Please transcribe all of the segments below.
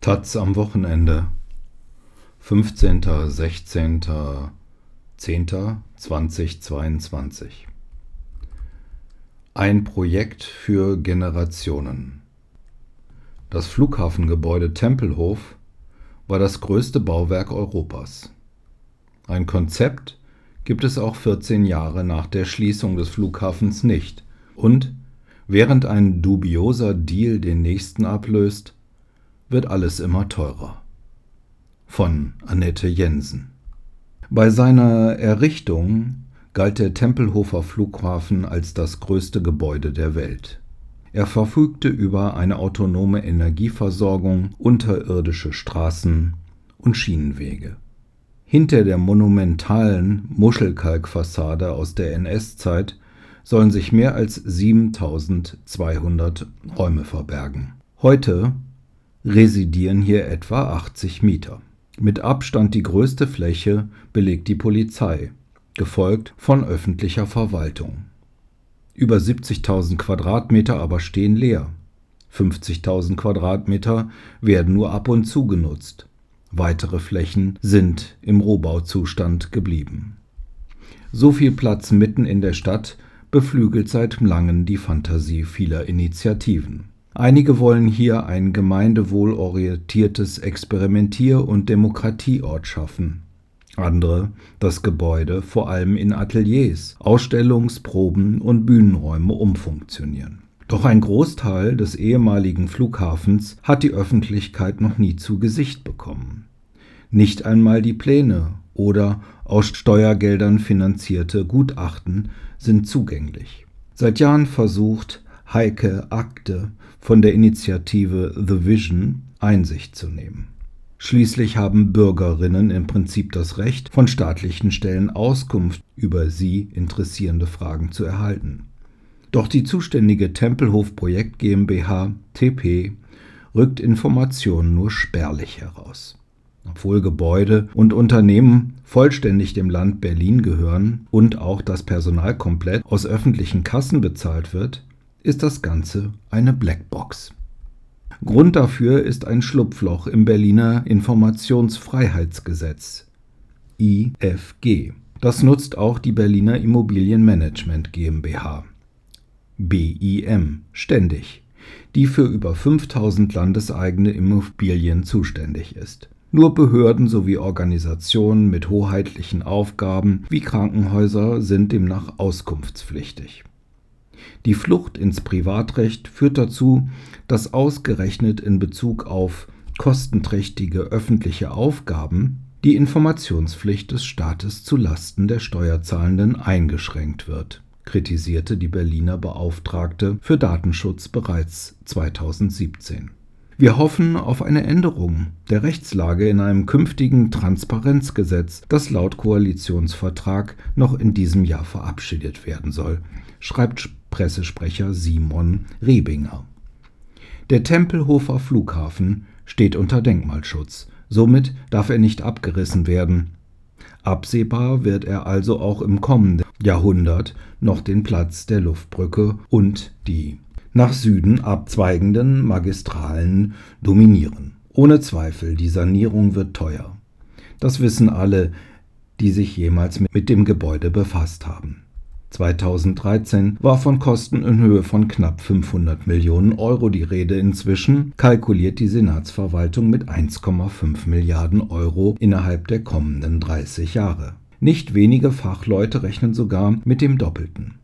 Taz am Wochenende 15. 16. 10. 2022 Ein Projekt für Generationen Das Flughafengebäude Tempelhof war das größte Bauwerk Europas. Ein Konzept gibt es auch 14 Jahre nach der Schließung des Flughafens nicht und während ein dubioser Deal den nächsten ablöst, wird alles immer teurer. Von Annette Jensen. Bei seiner Errichtung galt der Tempelhofer Flughafen als das größte Gebäude der Welt. Er verfügte über eine autonome Energieversorgung, unterirdische Straßen und Schienenwege. Hinter der monumentalen Muschelkalkfassade aus der NS-Zeit sollen sich mehr als 7200 Räume verbergen. Heute residieren hier etwa 80 Mieter. Mit Abstand die größte Fläche belegt die Polizei, gefolgt von öffentlicher Verwaltung. Über 70.000 Quadratmeter aber stehen leer. 50.000 Quadratmeter werden nur ab und zu genutzt. Weitere Flächen sind im Rohbauzustand geblieben. So viel Platz mitten in der Stadt beflügelt seit langem die Fantasie vieler Initiativen. Einige wollen hier ein gemeindewohlorientiertes Experimentier- und Demokratieort schaffen. Andere das Gebäude vor allem in Ateliers, Ausstellungs-, Proben- und Bühnenräume umfunktionieren. Doch ein Großteil des ehemaligen Flughafens hat die Öffentlichkeit noch nie zu Gesicht bekommen. Nicht einmal die Pläne oder aus Steuergeldern finanzierte Gutachten sind zugänglich. Seit Jahren versucht Heike Akte von der Initiative The Vision Einsicht zu nehmen. Schließlich haben Bürgerinnen im Prinzip das Recht, von staatlichen Stellen Auskunft über sie interessierende Fragen zu erhalten. Doch die zuständige Tempelhof Projekt GmbH TP rückt Informationen nur spärlich heraus. Obwohl Gebäude und Unternehmen vollständig dem Land Berlin gehören und auch das Personal komplett aus öffentlichen Kassen bezahlt wird, ist das Ganze eine Blackbox. Grund dafür ist ein Schlupfloch im Berliner Informationsfreiheitsgesetz IFG. Das nutzt auch die Berliner Immobilienmanagement GmbH BIM ständig, die für über 5000 landeseigene Immobilien zuständig ist. Nur Behörden sowie Organisationen mit hoheitlichen Aufgaben wie Krankenhäuser sind demnach auskunftspflichtig. Die Flucht ins Privatrecht führt dazu, dass ausgerechnet in Bezug auf kostenträchtige öffentliche Aufgaben die Informationspflicht des Staates zu Lasten der Steuerzahlenden eingeschränkt wird, kritisierte die Berliner Beauftragte für Datenschutz bereits 2017. Wir hoffen auf eine Änderung der Rechtslage in einem künftigen Transparenzgesetz, das laut Koalitionsvertrag noch in diesem Jahr verabschiedet werden soll, schreibt Pressesprecher Simon Rebinger. Der Tempelhofer Flughafen steht unter Denkmalschutz, somit darf er nicht abgerissen werden. Absehbar wird er also auch im kommenden Jahrhundert noch den Platz der Luftbrücke und die nach Süden abzweigenden Magistralen dominieren. Ohne Zweifel, die Sanierung wird teuer. Das wissen alle, die sich jemals mit dem Gebäude befasst haben. 2013 war von Kosten in Höhe von knapp 500 Millionen Euro die Rede. Inzwischen kalkuliert die Senatsverwaltung mit 1,5 Milliarden Euro innerhalb der kommenden 30 Jahre. Nicht wenige Fachleute rechnen sogar mit dem Doppelten.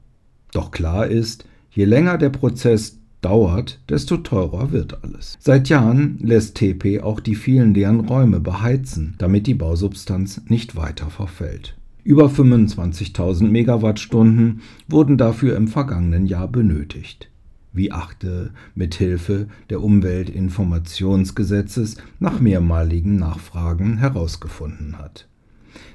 Doch klar ist, je länger der Prozess dauert, desto teurer wird alles. Seit Jahren lässt TP auch die vielen leeren Räume beheizen, damit die Bausubstanz nicht weiter verfällt. Über 25.000 Megawattstunden wurden dafür im vergangenen Jahr benötigt. Wie Achte mithilfe der Umweltinformationsgesetzes nach mehrmaligen Nachfragen herausgefunden hat.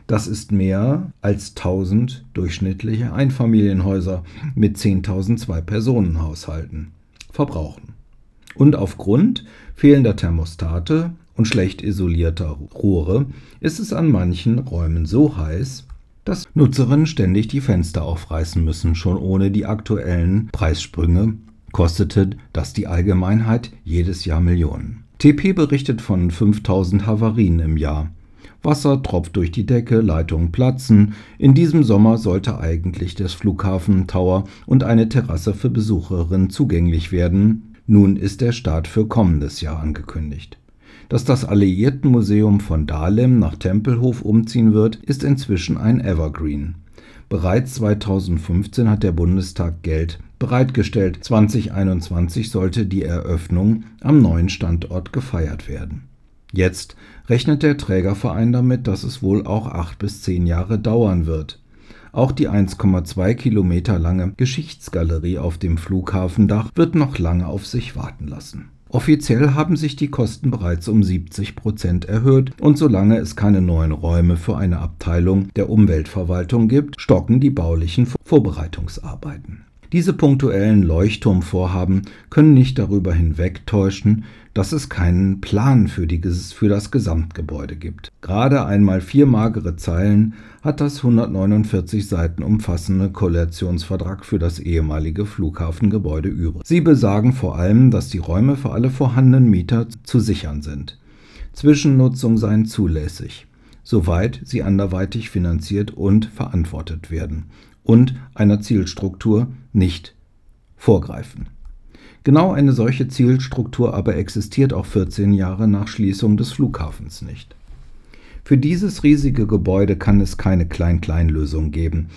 Das ist mehr als 1000 durchschnittliche Einfamilienhäuser mit 10.000 Zwei-Personen-Haushalten verbrauchen. Und aufgrund fehlender Thermostate und schlecht isolierter Rohre ist es an manchen Räumen so heiß, dass Nutzerinnen ständig die Fenster aufreißen müssen. Schon ohne die aktuellen Preissprünge kostete das die Allgemeinheit jedes Jahr Millionen. TP berichtet von 5000 Havarien im Jahr. Wasser tropft durch die Decke, Leitungen platzen. In diesem Sommer sollte eigentlich das Flughafen Tower und eine Terrasse für Besucherinnen zugänglich werden. Nun ist der Start für kommendes Jahr angekündigt. Dass das Alliiertenmuseum von Dahlem nach Tempelhof umziehen wird, ist inzwischen ein Evergreen. Bereits 2015 hat der Bundestag Geld bereitgestellt. 2021 sollte die Eröffnung am neuen Standort gefeiert werden. Jetzt rechnet der Trägerverein damit, dass es wohl auch acht bis zehn Jahre dauern wird. Auch die 1,2 Kilometer lange Geschichtsgalerie auf dem Flughafendach wird noch lange auf sich warten lassen. Offiziell haben sich die Kosten bereits um 70 Prozent erhöht und solange es keine neuen Räume für eine Abteilung der Umweltverwaltung gibt, stocken die baulichen Vorbereitungsarbeiten. Diese punktuellen Leuchtturmvorhaben können nicht darüber hinwegtäuschen, dass es keinen Plan für, die, für, das Gesamtgebäude gibt. Gerade einmal vier magere Zeilen hat das 149 Seiten umfassende Koalitionsvertrag für das ehemalige Flughafengebäude übrig. Sie besagen vor allem, dass die Räume für alle vorhandenen Mieter zu sichern sind. Zwischennutzung seien zulässig, soweit sie anderweitig finanziert und verantwortet werden und einer Zielstruktur nicht vorgreifen. Genau eine solche Zielstruktur aber existiert auch 14 Jahre nach Schließung des Flughafens nicht. Für dieses riesige Gebäude kann es keine Klein-Klein-Lösung geben.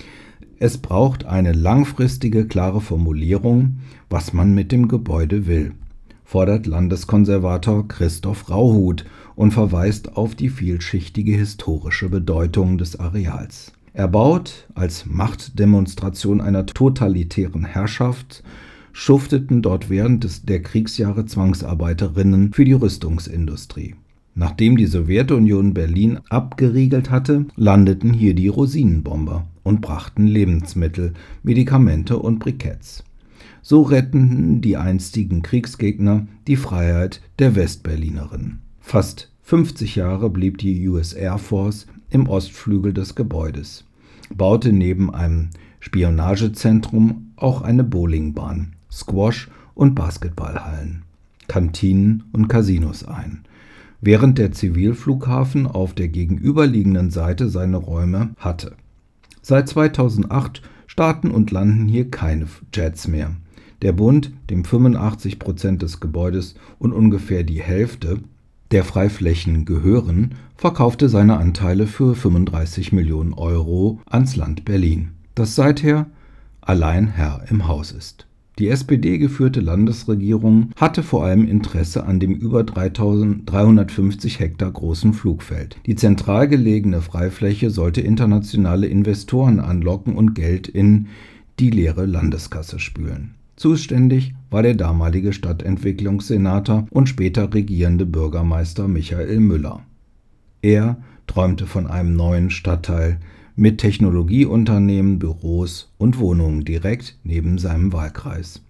Es braucht eine langfristige, klare Formulierung, was man mit dem Gebäude will, fordert Landeskonservator Christoph Rauhut und verweist auf die vielschichtige historische Bedeutung des Areals. Er baut als Machtdemonstration einer totalitären Herrschaft schufteten dort während des, der Kriegsjahre Zwangsarbeiterinnen für die Rüstungsindustrie. Nachdem die Sowjetunion Berlin abgeriegelt hatte, landeten hier die Rosinenbomber und brachten Lebensmittel, Medikamente und Briketts. So retteten die einstigen Kriegsgegner die Freiheit der Westberlinerinnen. Fast 50 Jahre blieb die US Air Force im Ostflügel des Gebäudes, baute neben einem Spionagezentrum auch eine Bowlingbahn Squash- und Basketballhallen, Kantinen und Casinos ein, während der Zivilflughafen auf der gegenüberliegenden Seite seine Räume hatte. Seit 2008 starten und landen hier keine Jets mehr. Der Bund, dem 85 Prozent des Gebäudes und ungefähr die Hälfte der Freiflächen gehören, verkaufte seine Anteile für 35 Millionen Euro ans Land Berlin, das seither allein Herr im Haus ist. Die SPD-geführte Landesregierung hatte vor allem Interesse an dem über 350 Hektar großen Flugfeld. Die zentral gelegene Freifläche sollte internationale Investoren anlocken und Geld in die leere Landeskasse spülen. Zuständig war der damalige Stadtentwicklungssenator und später regierende Bürgermeister Michael Müller. Er träumte von einem neuen Stadtteil, mit Technologieunternehmen, Büros und Wohnungen direkt neben seinem Wahlkreis.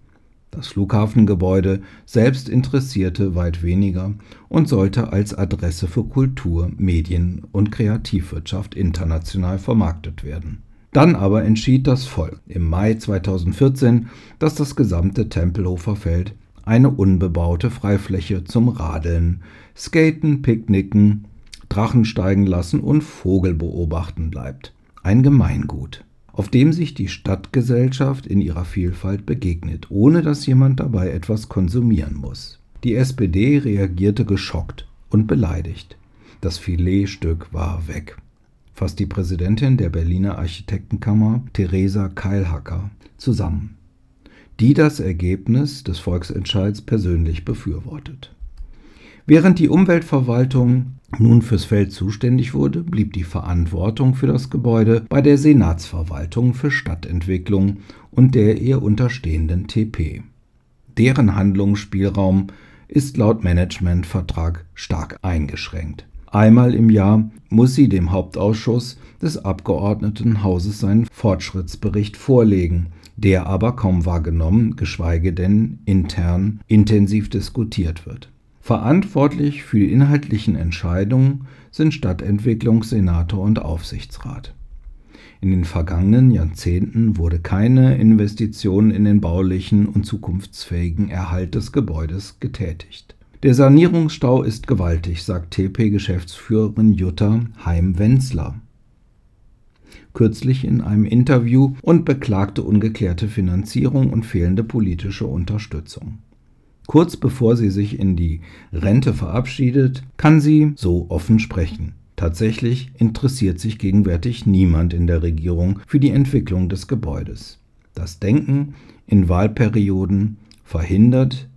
Das Flughafengebäude selbst interessierte weit weniger und sollte als Adresse für Kultur, Medien und Kreativwirtschaft international vermarktet werden. Dann aber entschied das Volk im Mai 2014, dass das gesamte Tempelhofer Feld eine unbebaute Freifläche zum Radeln, Skaten, Picknicken, Drachen steigen lassen und Vogel beobachten bleibt ein Gemeingut, auf dem sich die Stadtgesellschaft in ihrer Vielfalt begegnet, ohne dass jemand dabei etwas konsumieren muss. Die SPD reagierte geschockt und beleidigt. Das Filetstück war weg. Fasst die Präsidentin der Berliner Architektenkammer, Theresa Keilhacker, zusammen, die das Ergebnis des Volksentscheids persönlich befürwortet. Während die Umweltverwaltung nun fürs Feld zuständig wurde, blieb die Verantwortung für das Gebäude bei der Senatsverwaltung für Stadtentwicklung und der ihr unterstehenden TP. Deren Handlungsspielraum ist laut Managementvertrag stark eingeschränkt. Einmal im Jahr muss sie dem Hauptausschuss des Abgeordnetenhauses seinen Fortschrittsbericht vorlegen, der aber kaum wahrgenommen, geschweige denn intern intensiv diskutiert wird. Verantwortlich für die inhaltlichen Entscheidungen sind Stadtentwicklungssenator und Aufsichtsrat. In den vergangenen Jahrzehnten wurde keine Investition in den baulichen und zukunftsfähigen Erhalt des Gebäudes getätigt. Der Sanierungsstau ist gewaltig, sagt TP-Geschäftsführerin Jutta Heim-Wenzler kürzlich in einem Interview und beklagte ungeklärte Finanzierung und fehlende politische Unterstützung. Kurz bevor sie sich in die Rente verabschiedet, kann sie so offen sprechen. Tatsächlich interessiert sich gegenwärtig niemand in der Regierung für die Entwicklung des Gebäudes. Das Denken in Wahlperioden verhindert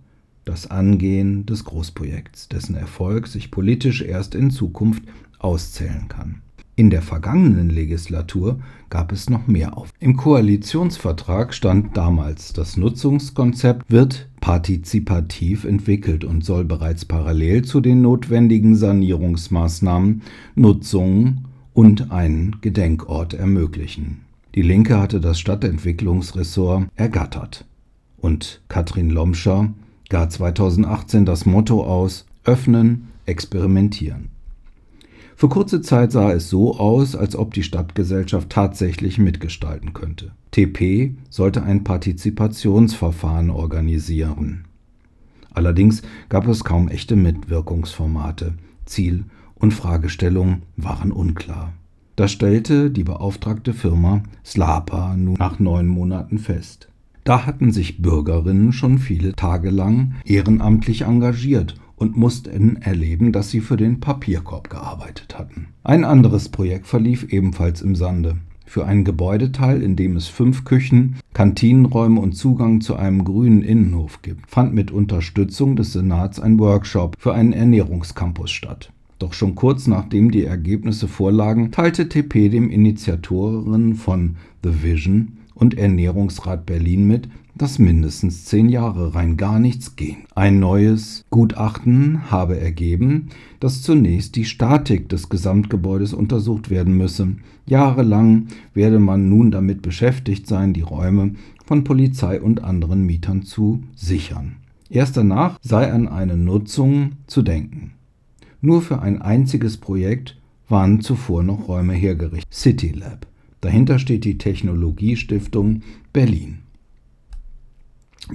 das Angehen des Großprojekts, dessen Erfolg sich politisch erst in Zukunft auszählen kann. In der vergangenen Legislatur gab es noch mehr auf. Im Koalitionsvertrag stand damals, das Nutzungskonzept wird partizipativ entwickelt und soll bereits parallel zu den notwendigen Sanierungsmaßnahmen Nutzung und einen Gedenkort ermöglichen. Die Linke hatte das Stadtentwicklungsressort ergattert. Und Katrin Lomscher gar 2018 das Motto aus Öffnen, experimentieren. Für kurze Zeit sah es so aus, als ob die Stadtgesellschaft tatsächlich mitgestalten könnte. TP sollte ein Partizipationsverfahren organisieren. Allerdings gab es kaum echte Mitwirkungsformate. Ziel und Fragestellung waren unklar. Das stellte die beauftragte Firma Slapa nun nach neun Monaten fest. Da hatten sich Bürgerinnen schon viele Tage lang ehrenamtlich engagiert und mussten erleben, dass sie für den Papierkorb gearbeitet hatten. Ein anderes Projekt verlief ebenfalls im Sande. Für einen Gebäudeteil, in dem es fünf Küchen, Kantinenräume und Zugang zu einem grünen Innenhof gibt, fand mit Unterstützung des Senats ein Workshop für einen Ernährungscampus statt. Doch schon kurz nachdem die Ergebnisse vorlagen, teilte TP dem Initiatoren von The Vision und Ernährungsrat Berlin mit, dass mindestens zehn Jahre rein gar nichts gehen. Ein neues Gutachten habe ergeben, dass zunächst die Statik des Gesamtgebäudes untersucht werden müsse. Jahrelang werde man nun damit beschäftigt sein, die Räume von Polizei und anderen Mietern zu sichern. Erst danach sei an eine Nutzung zu denken. Nur für ein einziges Projekt waren zuvor noch Räume hergerichtet. City Lab. Dahinter steht die Technologiestiftung Berlin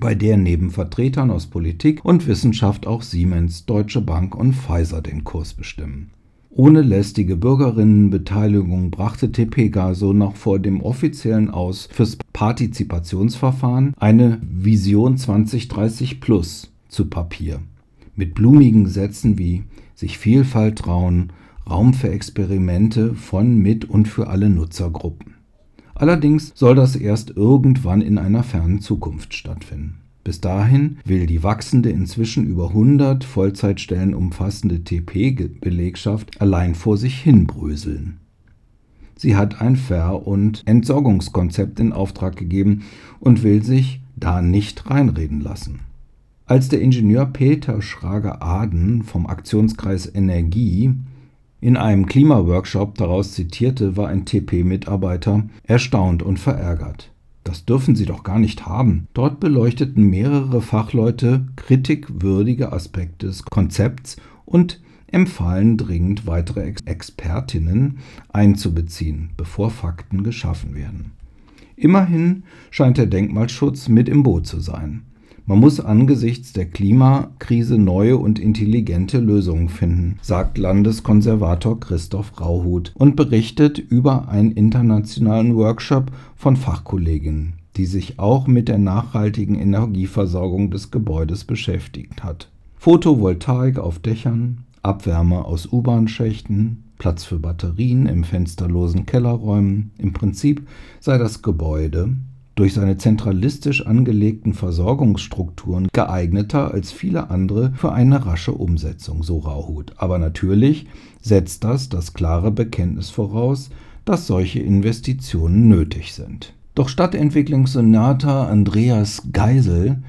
bei der neben Vertretern aus Politik und Wissenschaft auch Siemens, Deutsche Bank und Pfizer den Kurs bestimmen. Ohne lästige Bürgerinnenbeteiligung brachte TPGA so noch vor dem offiziellen Aus fürs Partizipationsverfahren eine Vision 2030 Plus zu Papier. Mit blumigen Sätzen wie sich Vielfalt trauen, Raum für Experimente von, mit und für alle Nutzergruppen. Allerdings soll das erst irgendwann in einer fernen Zukunft stattfinden. Bis dahin will die wachsende, inzwischen über 100 Vollzeitstellen umfassende TP-Belegschaft allein vor sich hin bröseln. Sie hat ein Ver- und Entsorgungskonzept in Auftrag gegeben und will sich da nicht reinreden lassen. Als der Ingenieur Peter Schrager-Aden vom Aktionskreis Energie in einem Klimaworkshop daraus zitierte, war ein TP-Mitarbeiter erstaunt und verärgert. Das dürfen Sie doch gar nicht haben. Dort beleuchteten mehrere Fachleute kritikwürdige Aspekte des Konzepts und empfahlen dringend weitere Ex Expertinnen einzubeziehen, bevor Fakten geschaffen werden. Immerhin scheint der Denkmalschutz mit im Boot zu sein. Man muss angesichts der Klimakrise neue und intelligente Lösungen finden, sagt Landeskonservator Christoph Rauhut und berichtet über einen internationalen Workshop von Fachkolleginnen, die sich auch mit der nachhaltigen Energieversorgung des Gebäudes beschäftigt hat. Photovoltaik auf Dächern, Abwärme aus U-Bahn-Schächten, Platz für Batterien im fensterlosen Kellerräumen. Im Prinzip sei das Gebäude durch seine zentralistisch angelegten Versorgungsstrukturen geeigneter als viele andere für eine rasche Umsetzung, so Rauhut. Aber natürlich setzt das das klare Bekenntnis voraus, dass solche Investitionen nötig sind. Doch Stadtentwicklungssenator Andreas Geisel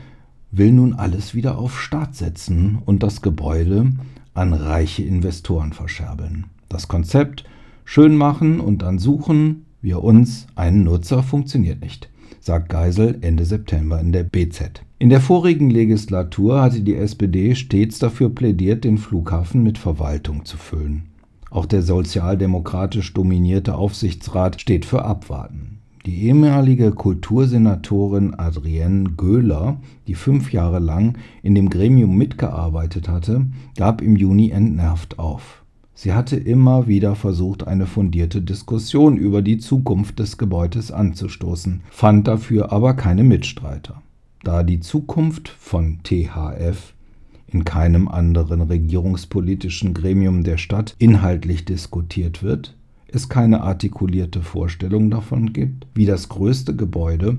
will nun alles wieder auf Start setzen und das Gebäude an reiche Investoren verscherbeln. Das Konzept schön machen und dann suchen wir uns einen Nutzer funktioniert nicht sagt Geisel Ende September in der BZ. In der vorigen Legislatur hatte die SPD stets dafür plädiert, den Flughafen mit Verwaltung zu füllen. Auch der sozialdemokratisch dominierte Aufsichtsrat steht für Abwarten. Die ehemalige Kultursenatorin Adrienne Göhler, die fünf Jahre lang in dem Gremium mitgearbeitet hatte, gab im Juni entnervt auf. Sie hatte immer wieder versucht, eine fundierte Diskussion über die Zukunft des Gebäudes anzustoßen, fand dafür aber keine Mitstreiter. Da die Zukunft von THF in keinem anderen regierungspolitischen Gremium der Stadt inhaltlich diskutiert wird, es keine artikulierte Vorstellung davon gibt, wie das größte Gebäude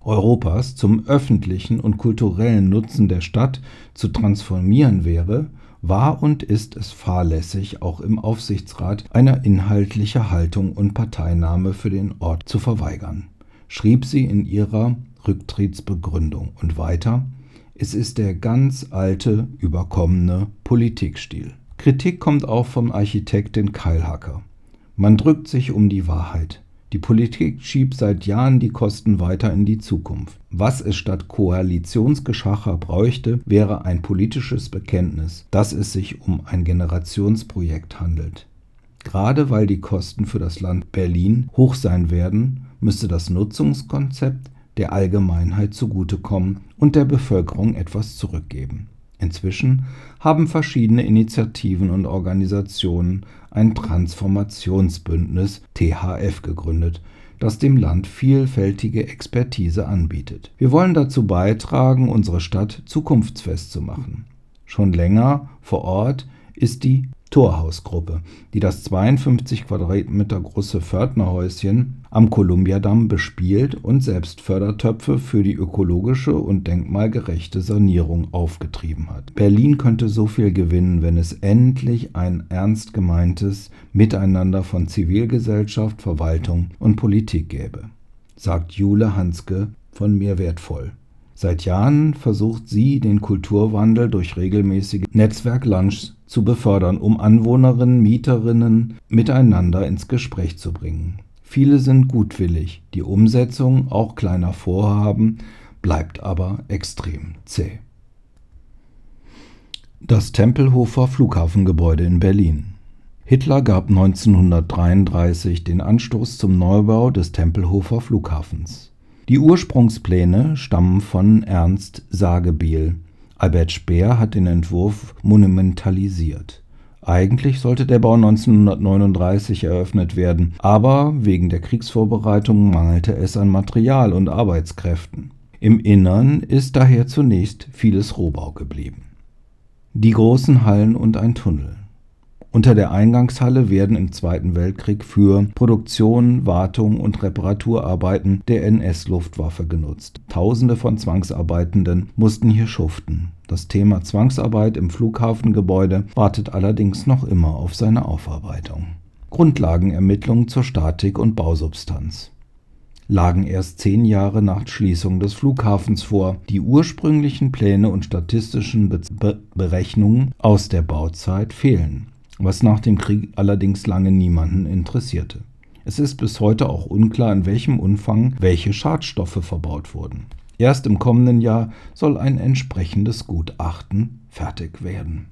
Europas zum öffentlichen und kulturellen Nutzen der Stadt zu transformieren wäre, war und ist es fahrlässig, auch im Aufsichtsrat eine inhaltliche Haltung und Parteinahme für den Ort zu verweigern, schrieb sie in ihrer Rücktrittsbegründung und weiter, es ist der ganz alte, überkommene Politikstil. Kritik kommt auch vom Architektin Keilhacker. Man drückt sich um die Wahrheit. Die Politik schiebt seit Jahren die Kosten weiter in die Zukunft. Was es statt Koalitionsgeschacher bräuchte, wäre ein politisches Bekenntnis, dass es sich um ein Generationsprojekt handelt. Gerade weil die Kosten für das Land Berlin hoch sein werden, müsste das Nutzungskonzept der Allgemeinheit zugutekommen und der Bevölkerung etwas zurückgeben. Inzwischen haben verschiedene Initiativen und Organisationen ein Transformationsbündnis THF gegründet, das dem Land vielfältige Expertise anbietet. Wir wollen dazu beitragen, unsere Stadt zukunftsfest zu machen. Schon länger vor Ort ist die Torhausgruppe, die das 52 Quadratmeter große Pförtnerhäuschen am Kolumbiadamm bespielt und selbst Fördertöpfe für die ökologische und denkmalgerechte Sanierung aufgetrieben hat. Berlin könnte so viel gewinnen, wenn es endlich ein ernst gemeintes Miteinander von Zivilgesellschaft, Verwaltung und Politik gäbe, sagt Jule Hanske von Mir wertvoll. Seit Jahren versucht sie, den Kulturwandel durch regelmäßige Netzwerklunchs zu befördern, um Anwohnerinnen, Mieterinnen miteinander ins Gespräch zu bringen. Viele sind gutwillig, die Umsetzung auch kleiner Vorhaben bleibt aber extrem zäh. Das Tempelhofer Flughafengebäude in Berlin. Hitler gab 1933 den Anstoß zum Neubau des Tempelhofer Flughafens. Die Ursprungspläne stammen von Ernst Sagebiel. Albert Speer hat den Entwurf monumentalisiert. Eigentlich sollte der Bau 1939 eröffnet werden, aber wegen der Kriegsvorbereitungen mangelte es an Material und Arbeitskräften. Im Innern ist daher zunächst vieles Rohbau geblieben. Die großen Hallen und ein Tunnel. Unter der Eingangshalle werden im Zweiten Weltkrieg für Produktion, Wartung und Reparaturarbeiten der NS-Luftwaffe genutzt. Tausende von Zwangsarbeitenden mussten hier schuften. Das Thema Zwangsarbeit im Flughafengebäude wartet allerdings noch immer auf seine Aufarbeitung. Grundlagenermittlungen zur Statik und Bausubstanz lagen erst zehn Jahre nach Schließung des Flughafens vor. Die ursprünglichen Pläne und statistischen Be Berechnungen aus der Bauzeit fehlen was nach dem Krieg allerdings lange niemanden interessierte. Es ist bis heute auch unklar, in welchem Umfang welche Schadstoffe verbaut wurden. Erst im kommenden Jahr soll ein entsprechendes Gutachten fertig werden